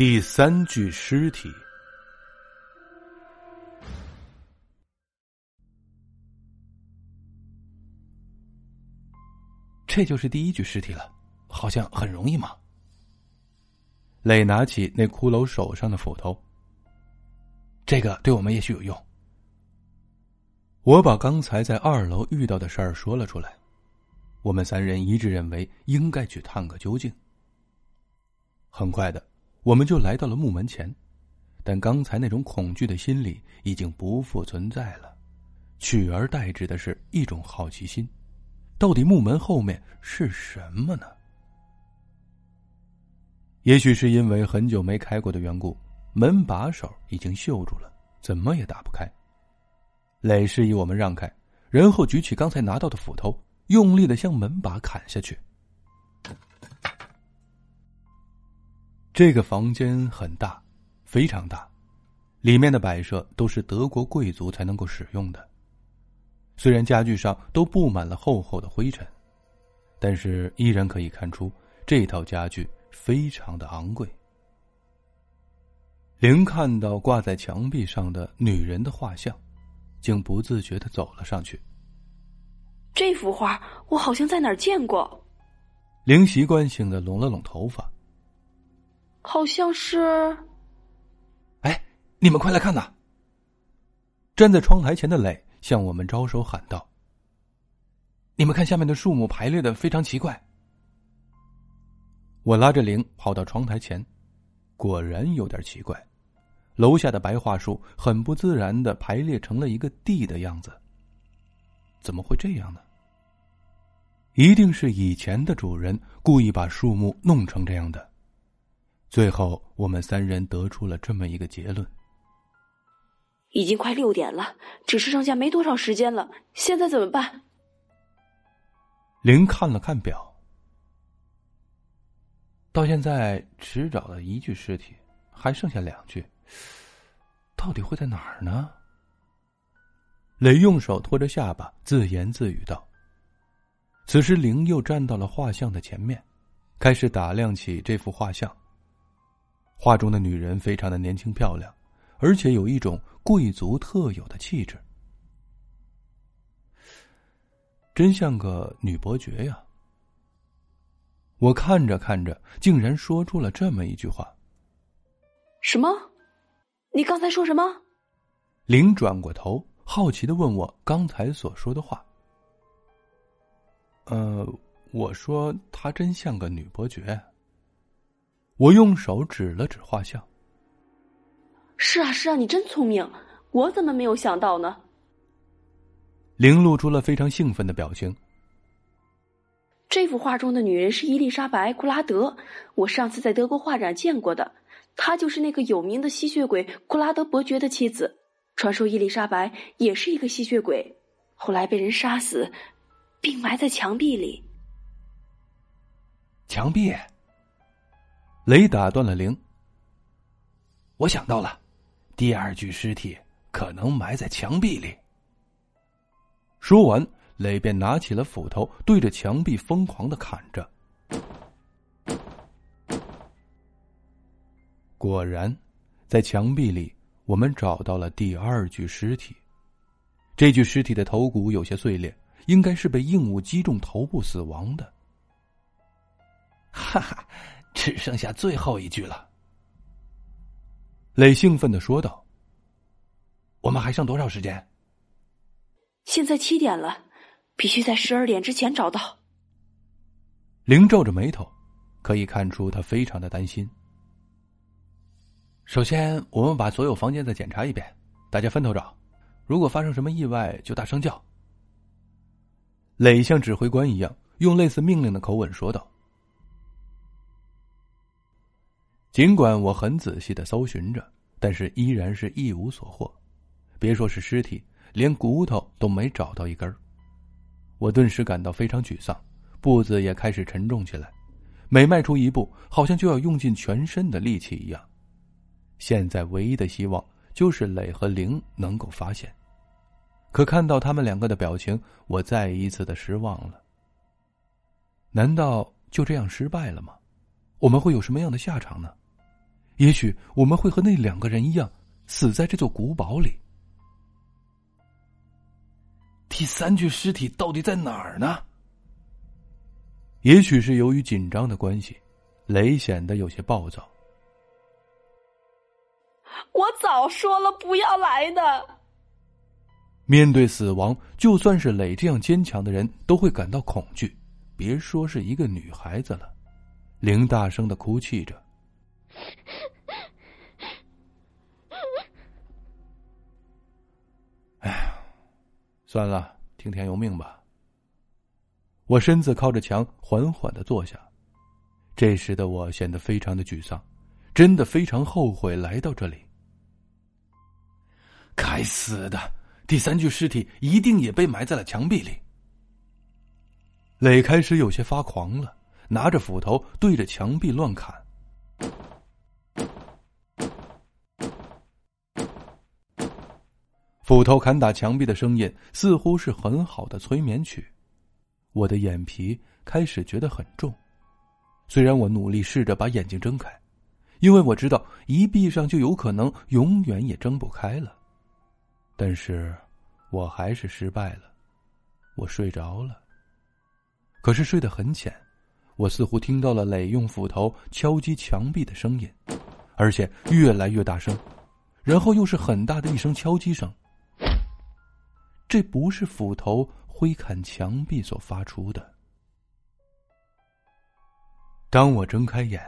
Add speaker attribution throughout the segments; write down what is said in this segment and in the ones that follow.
Speaker 1: 第三具尸体，
Speaker 2: 这就是第一具尸体了，好像很容易嘛。磊拿起那骷髅手上的斧头，这个对我们也许有用。我把刚才在二楼遇到的事儿说了出来，我们三人一致认为应该去探个究竟。很快的，我们就来到了木门前，但刚才那种恐惧的心理已经不复存在了，取而代之的是一种好奇心：到底木门后面是什么呢？也许是因为很久没开过的缘故，门把手已经锈住了，怎么也打不开。磊示意我们让开，然后举起刚才拿到的斧头，用力的向门把砍下去。这个房间很大，非常大，里面的摆设都是德国贵族才能够使用的。虽然家具上都布满了厚厚的灰尘，但是依然可以看出这套家具非常的昂贵。林看到挂在墙壁上的女人的画像。竟不自觉的走了上去。
Speaker 3: 这幅画我好像在哪儿见过。
Speaker 2: 灵习惯性的拢了拢头发，
Speaker 3: 好像是。
Speaker 2: 哎，你们快来看呐！站在窗台前的磊向我们招手喊道：“你们看下面的树木排列的非常奇怪。”我拉着灵跑到窗台前，果然有点奇怪。楼下的白桦树很不自然的排列成了一个 D 的样子。怎么会这样呢？一定是以前的主人故意把树木弄成这样的。最后，我们三人得出了这么一个结论：
Speaker 3: 已经快六点了，只是剩下没多少时间了。现在怎么办？
Speaker 2: 林看了看表，到现在只找了一具尸体，还剩下两具。到底会在哪儿呢？雷用手托着下巴，自言自语道。此时，灵又站到了画像的前面，开始打量起这幅画像。画中的女人非常的年轻漂亮，而且有一种贵族特有的气质，真像个女伯爵呀。我看着看着，竟然说出了这么一句话：“
Speaker 3: 什么？”你刚才说什么？
Speaker 2: 林转过头，好奇的问我刚才所说的话。呃，我说她真像个女伯爵。我用手指了指画像。
Speaker 3: 是啊，是啊，你真聪明，我怎么没有想到呢？
Speaker 2: 玲露出了非常兴奋的表情。
Speaker 3: 这幅画中的女人是伊丽莎白·库拉德，我上次在德国画展见过的。她就是那个有名的吸血鬼库拉德伯爵的妻子。传说伊丽莎白也是一个吸血鬼，后来被人杀死，并埋在墙壁里。
Speaker 2: 墙壁？雷打断了灵。我想到了，第二具尸体可能埋在墙壁里。说完，雷便拿起了斧头，对着墙壁疯狂的砍着。果然，在墙壁里，我们找到了第二具尸体。这具尸体的头骨有些碎裂，应该是被硬物击中头部死亡的。哈哈，只剩下最后一句了。磊兴奋的说道：“我们还剩多少时间？”
Speaker 3: 现在七点了，必须在十二点之前找到。
Speaker 2: 林皱着眉头，可以看出他非常的担心。首先，我们把所有房间再检查一遍，大家分头找。如果发生什么意外，就大声叫。磊像指挥官一样，用类似命令的口吻说道。尽管我很仔细的搜寻着，但是依然是一无所获。别说是尸体，连骨头都没找到一根我顿时感到非常沮丧，步子也开始沉重起来。每迈出一步，好像就要用尽全身的力气一样。现在唯一的希望就是磊和玲能够发现，可看到他们两个的表情，我再一次的失望了。难道就这样失败了吗？我们会有什么样的下场呢？也许我们会和那两个人一样，死在这座古堡里。
Speaker 1: 第三具尸体到底在哪儿呢？
Speaker 2: 也许是由于紧张的关系，雷显得有些暴躁。
Speaker 3: 我早说了不要来的。
Speaker 2: 面对死亡，就算是磊这样坚强的人都会感到恐惧，别说是一个女孩子了。玲大声的哭泣着。哎呀，算了，听天由命吧。我身子靠着墙，缓缓的坐下。这时的我显得非常的沮丧，真的非常后悔来到这里。
Speaker 1: 该死的，第三具尸体一定也被埋在了墙壁里。
Speaker 2: 磊开始有些发狂了，拿着斧头对着墙壁乱砍。斧头砍打墙壁的声音似乎是很好的催眠曲，我的眼皮开始觉得很重。虽然我努力试着把眼睛睁开，因为我知道一闭上就有可能永远也睁不开了，但是我还是失败了。我睡着了，可是睡得很浅，我似乎听到了磊用斧头敲击墙壁的声音，而且越来越大声，然后又是很大的一声敲击声。这不是斧头挥砍墙壁所发出的。当我睁开眼，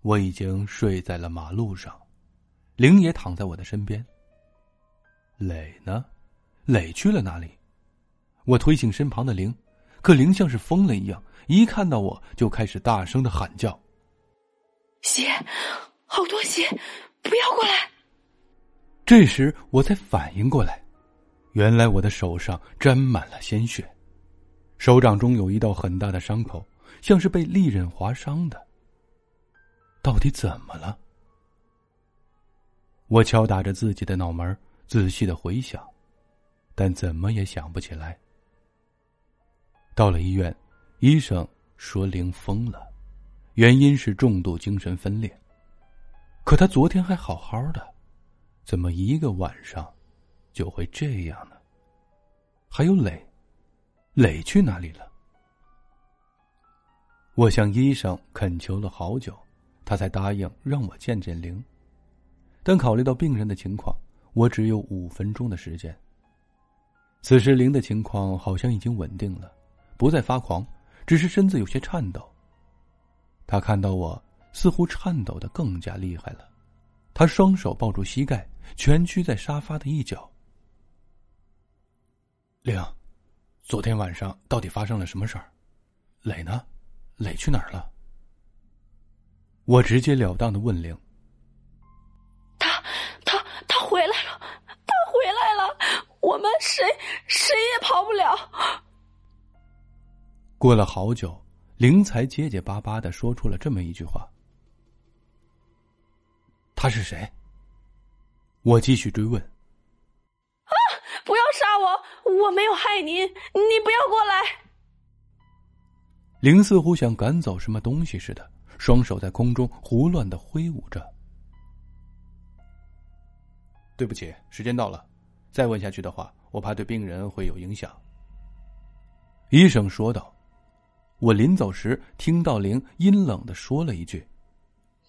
Speaker 2: 我已经睡在了马路上，灵也躺在我的身边。磊呢？磊去了哪里？我推醒身旁的灵，可灵像是疯了一样，一看到我就开始大声的喊叫：“
Speaker 3: 血，好多血，不要过来！”
Speaker 2: 这时我才反应过来。原来我的手上沾满了鲜血，手掌中有一道很大的伤口，像是被利刃划伤的。到底怎么了？我敲打着自己的脑门，仔细的回想，但怎么也想不起来。到了医院，医生说灵疯了，原因是重度精神分裂。可他昨天还好好的，怎么一个晚上？就会这样呢。还有磊，磊去哪里了？我向医生恳求了好久，他才答应让我见见灵。但考虑到病人的情况，我只有五分钟的时间。此时灵的情况好像已经稳定了，不再发狂，只是身子有些颤抖。他看到我，似乎颤抖的更加厉害了。他双手抱住膝盖，蜷曲在沙发的一角。玲，昨天晚上到底发生了什么事儿？磊呢？磊去哪儿了？我直截了当的问玲。
Speaker 3: 他他他回来了，他回来了，我们谁谁也跑不了。
Speaker 2: 过了好久，玲才结结巴巴的说出了这么一句话：“他是谁？”我继续追问。
Speaker 3: 我没有害您，你不要过来。
Speaker 2: 灵似乎想赶走什么东西似的，双手在空中胡乱的挥舞着。对不起，时间到了，再问下去的话，我怕对病人会有影响。医生说道。我临走时听到灵阴冷的说了一句：“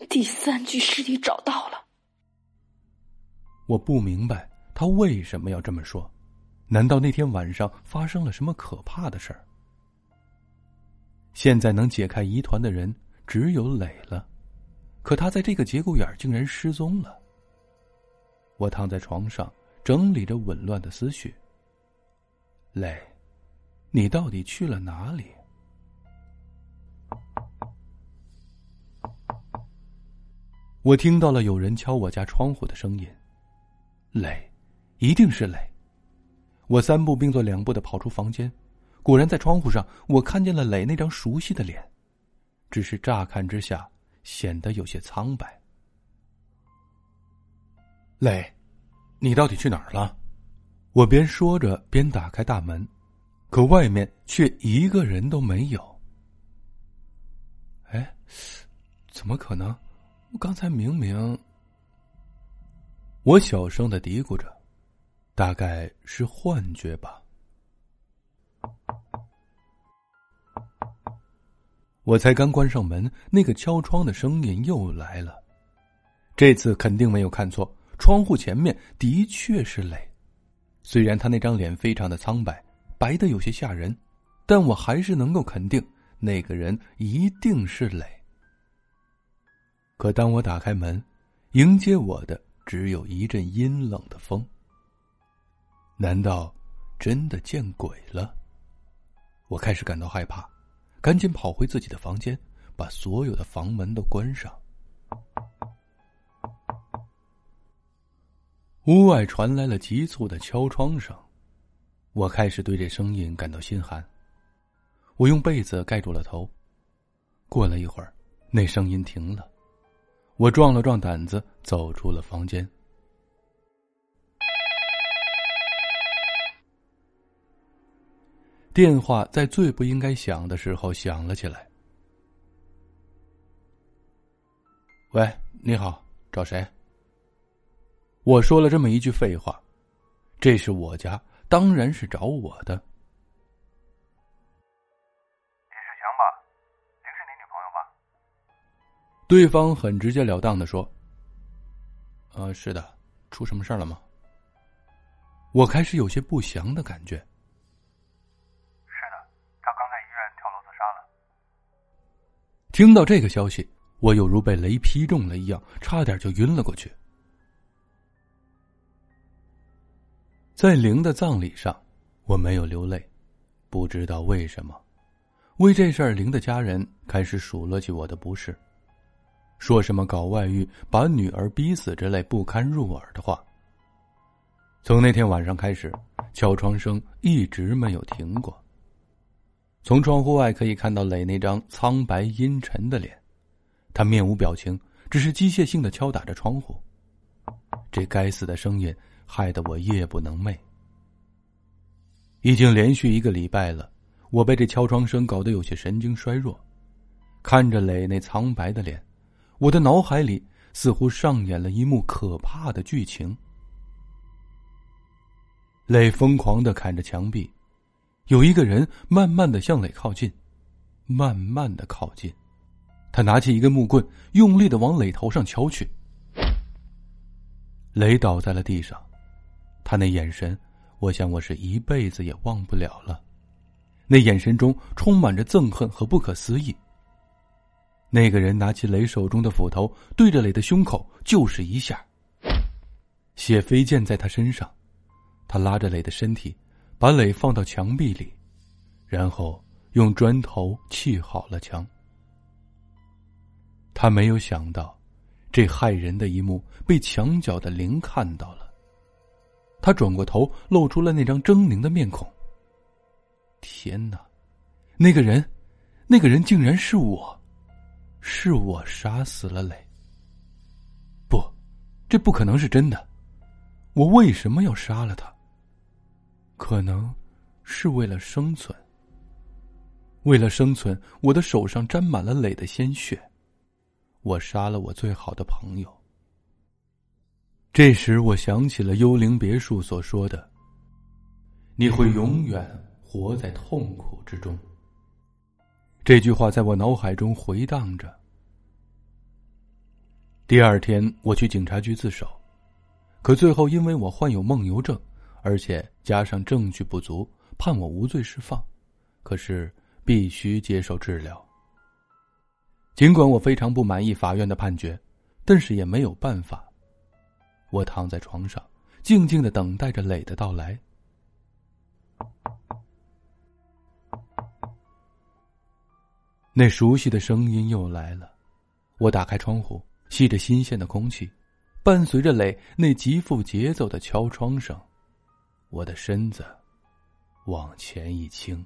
Speaker 3: 第三具尸体找到了。”
Speaker 2: 我不明白。他为什么要这么说？难道那天晚上发生了什么可怕的事儿？现在能解开疑团的人只有磊了，可他在这个节骨眼竟然失踪了。我躺在床上整理着紊乱的思绪。磊，你到底去了哪里？我听到了有人敲我家窗户的声音，磊。一定是磊。我三步并作两步的跑出房间，果然在窗户上，我看见了磊那张熟悉的脸，只是乍看之下显得有些苍白。磊，你到底去哪儿了？我边说着边打开大门，可外面却一个人都没有。哎，怎么可能？刚才明明……我小声的嘀咕着，大概是幻觉吧。我才刚关上门，那个敲窗的声音又来了。这次肯定没有看错，窗户前面的确是磊。虽然他那张脸非常的苍白，白的有些吓人，但我还是能够肯定，那个人一定是磊。可当我打开门，迎接我的只有一阵阴冷的风。难道真的见鬼了？我开始感到害怕，赶紧跑回自己的房间，把所有的房门都关上。屋外传来了急促的敲窗声，我开始对这声音感到心寒。我用被子盖住了头。过了一会儿，那声音停了。我壮了壮胆子，走出了房间。电话在最不应该响的时候响了起来。喂，你好，找谁？我说了这么一句废话，这是我家，当然是找我的。
Speaker 4: 你是强吧？林是你女朋友吧？
Speaker 2: 对方很直截了当的说：“呃，是的，出什么事儿了吗？”我开始有些不祥的感觉。
Speaker 4: 是的，她刚在医院跳楼自杀了。
Speaker 2: 听到这个消息，我犹如被雷劈中了一样，差点就晕了过去。在灵的葬礼上，我没有流泪，不知道为什么。为这事儿，灵的家人开始数落起我的不是，说什么搞外遇、把女儿逼死之类不堪入耳的话。从那天晚上开始，敲窗声一直没有停过。从窗户外可以看到磊那张苍白阴沉的脸，他面无表情，只是机械性的敲打着窗户。这该死的声音！害得我夜不能寐。已经连续一个礼拜了，我被这敲窗声搞得有些神经衰弱。看着磊那苍白的脸，我的脑海里似乎上演了一幕可怕的剧情。磊疯狂的砍着墙壁，有一个人慢慢的向磊靠近，慢慢的靠近。他拿起一根木棍，用力的往磊头上敲去。磊倒在了地上。他那眼神，我想我是一辈子也忘不了了。那眼神中充满着憎恨和不可思议。那个人拿起雷手中的斧头，对着雷的胸口就是一下，血飞溅在他身上。他拉着雷的身体，把磊放到墙壁里，然后用砖头砌好了墙。他没有想到，这骇人的一幕被墙角的灵看到了。他转过头，露出了那张狰狞的面孔。天哪，那个人，那个人竟然是我，是我杀死了磊。不，这不可能是真的。我为什么要杀了他？可能是为了生存。为了生存，我的手上沾满了磊的鲜血。我杀了我最好的朋友。这时，我想起了幽灵别墅所说的：“你会永远活在痛苦之中。”这句话在我脑海中回荡着。第二天，我去警察局自首，可最后因为我患有梦游症，而且加上证据不足，判我无罪释放。可是必须接受治疗。尽管我非常不满意法院的判决，但是也没有办法。我躺在床上，静静的等待着磊的到来。那熟悉的声音又来了，我打开窗户，吸着新鲜的空气，伴随着磊那极富节奏的敲窗声，我的身子往前一倾。